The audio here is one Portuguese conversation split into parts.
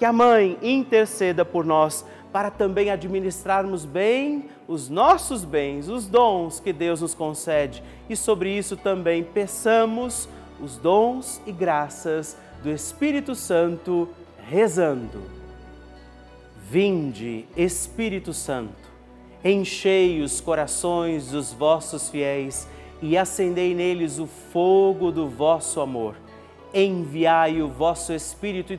que a Mãe interceda por nós para também administrarmos bem os nossos bens, os dons que Deus nos concede. E sobre isso também peçamos os dons e graças do Espírito Santo, rezando. Vinde, Espírito Santo, enchei os corações dos vossos fiéis e acendei neles o fogo do vosso amor. Enviai o vosso Espírito e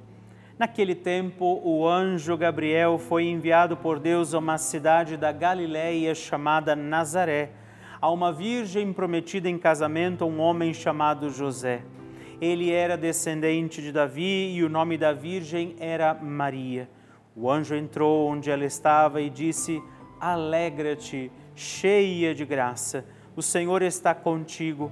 Naquele tempo, o anjo Gabriel foi enviado por Deus a uma cidade da Galiléia chamada Nazaré, a uma virgem prometida em casamento a um homem chamado José ele era descendente de Davi e o nome da virgem era Maria. O anjo entrou onde ela estava e disse: Alegra-te, cheia de graça, o Senhor está contigo.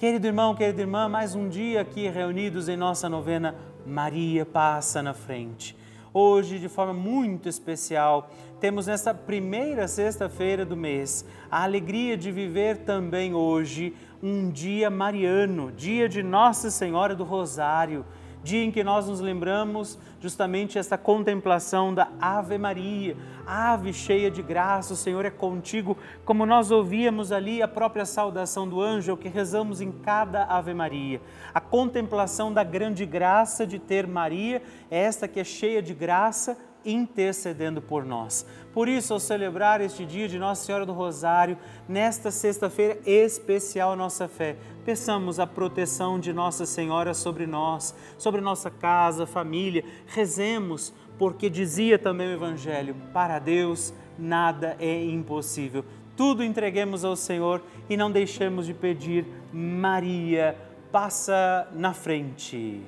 Querido irmão, querida irmã, mais um dia aqui reunidos em nossa novena, Maria passa na frente. Hoje, de forma muito especial, temos nesta primeira sexta-feira do mês a alegria de viver também hoje um dia mariano, dia de Nossa Senhora do Rosário dia em que nós nos lembramos justamente essa contemplação da Ave Maria, ave cheia de graça, o Senhor é contigo, como nós ouvíamos ali a própria saudação do anjo, é que rezamos em cada Ave Maria. A contemplação da grande graça de ter Maria, é esta que é cheia de graça, intercedendo por nós. Por isso, ao celebrar este dia de Nossa Senhora do Rosário, nesta sexta-feira especial nossa fé, peçamos a proteção de Nossa Senhora sobre nós, sobre nossa casa, família. Rezemos, porque dizia também o Evangelho: para Deus nada é impossível. Tudo entreguemos ao Senhor e não deixemos de pedir, Maria, passa na frente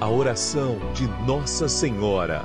a oração de Nossa Senhora.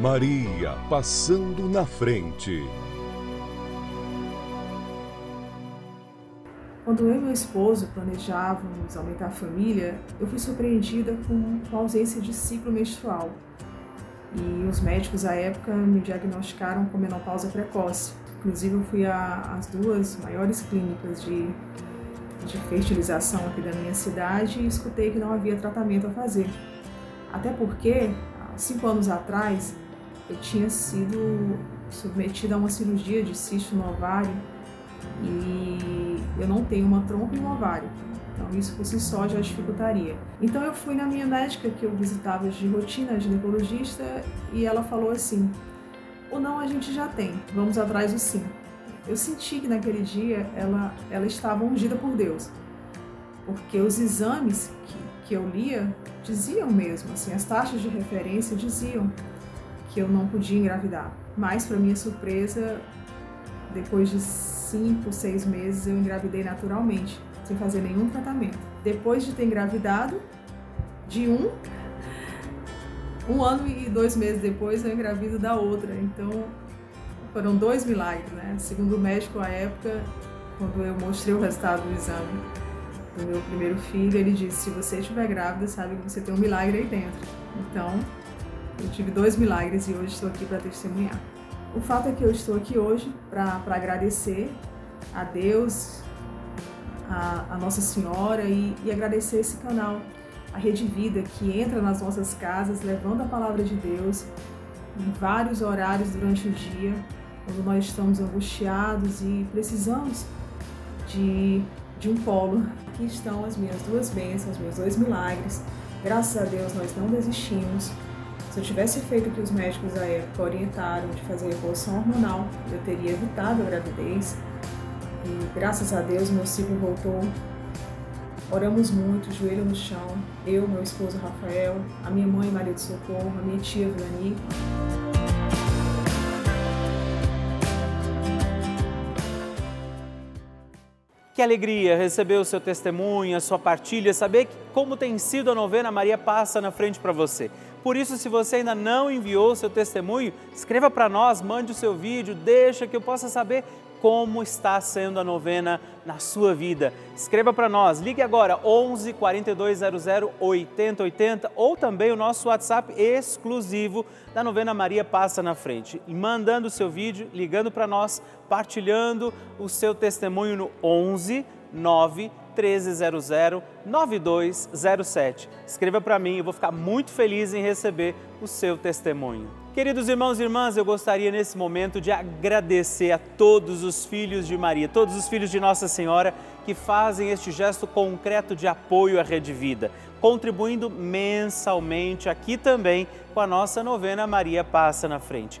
Maria passando na frente. Quando eu e meu esposo planejávamos aumentar a família, eu fui surpreendida com a ausência de ciclo menstrual. E os médicos à época me diagnosticaram com menopausa precoce. Inclusive, eu fui às duas maiores clínicas de, de fertilização aqui da minha cidade e escutei que não havia tratamento a fazer. Até porque, há cinco anos atrás, eu tinha sido submetida a uma cirurgia de cisto no ovário e eu não tenho uma trompa e um ovário. Então isso por si só já dificultaria. Então eu fui na minha médica que eu visitava de rotina, ginecologista, e ela falou assim: "O não a gente já tem, vamos atrás do sim". Eu senti que naquele dia ela ela estava ungida por Deus. Porque os exames que, que eu lia diziam mesmo, assim, as taxas de referência diziam que eu não podia engravidar. Mas, para minha surpresa, depois de cinco, seis meses, eu engravidei naturalmente sem fazer nenhum tratamento. Depois de ter engravidado, de um, um ano e dois meses depois eu engravido da outra. Então foram dois milagres, né? Segundo o médico à época, quando eu mostrei o resultado do exame do meu primeiro filho, ele disse: se você estiver grávida, sabe que você tem um milagre aí dentro. Então eu tive dois milagres e hoje estou aqui para testemunhar. O fato é que eu estou aqui hoje para agradecer a Deus, a, a Nossa Senhora e, e agradecer esse canal, a Rede Vida, que entra nas nossas casas levando a palavra de Deus em vários horários durante o dia, quando nós estamos angustiados e precisamos de, de um polo. Aqui estão as minhas duas bênçãos, meus dois milagres. Graças a Deus nós não desistimos. Se eu tivesse feito o que os médicos da época orientaram de fazer reposição hormonal, eu teria evitado a gravidez. E graças a Deus meu ciclo voltou. Oramos muito, joelho no chão. Eu, meu esposo Rafael, a minha mãe Maria de Socorro, a minha tia Vilani. Que alegria receber o seu testemunho, a sua partilha, saber como tem sido a novena Maria Passa na frente para você. Por isso, se você ainda não enviou o seu testemunho, escreva para nós, mande o seu vídeo, deixa que eu possa saber como está sendo a novena na sua vida. Escreva para nós, ligue agora 11 4200 8080 ou também o nosso WhatsApp exclusivo da novena Maria Passa na Frente. E mandando o seu vídeo, ligando para nós, partilhando o seu testemunho no 11 9 1300 9207. Escreva para mim, eu vou ficar muito feliz em receber o seu testemunho. Queridos irmãos e irmãs, eu gostaria nesse momento de agradecer a todos os filhos de Maria, todos os filhos de Nossa Senhora que fazem este gesto concreto de apoio à Rede Vida, contribuindo mensalmente aqui também com a nossa novena Maria Passa na Frente.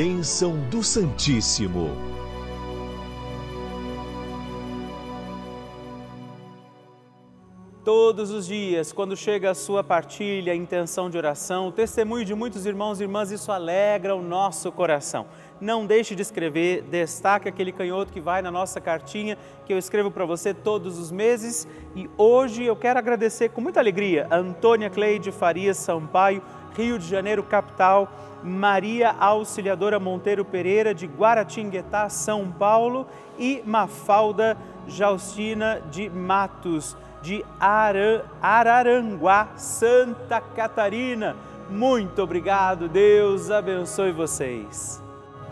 Bênção do Santíssimo. Todos os dias, quando chega a sua partilha, a intenção de oração, o testemunho de muitos irmãos e irmãs, isso alegra o nosso coração. Não deixe de escrever, destaque aquele canhoto que vai na nossa cartinha que eu escrevo para você todos os meses. E hoje eu quero agradecer com muita alegria a Antônia Cleide Farias Sampaio, Rio de Janeiro, capital, Maria Auxiliadora Monteiro Pereira, de Guaratinguetá, São Paulo, e Mafalda Jaustina de Matos de Araranguá, Santa Catarina. Muito obrigado, Deus abençoe vocês.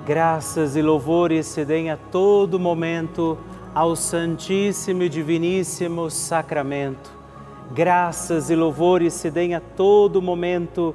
Graças e louvores se deem a todo momento ao Santíssimo e Diviníssimo Sacramento. Graças e louvores se deem a todo momento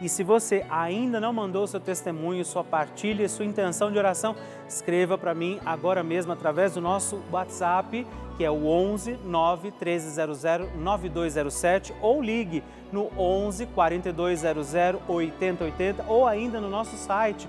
E se você ainda não mandou seu testemunho, sua partilha, sua intenção de oração, escreva para mim agora mesmo através do nosso WhatsApp, que é o 11 9 1300 9207 ou ligue no 11 4200 8080 ou ainda no nosso site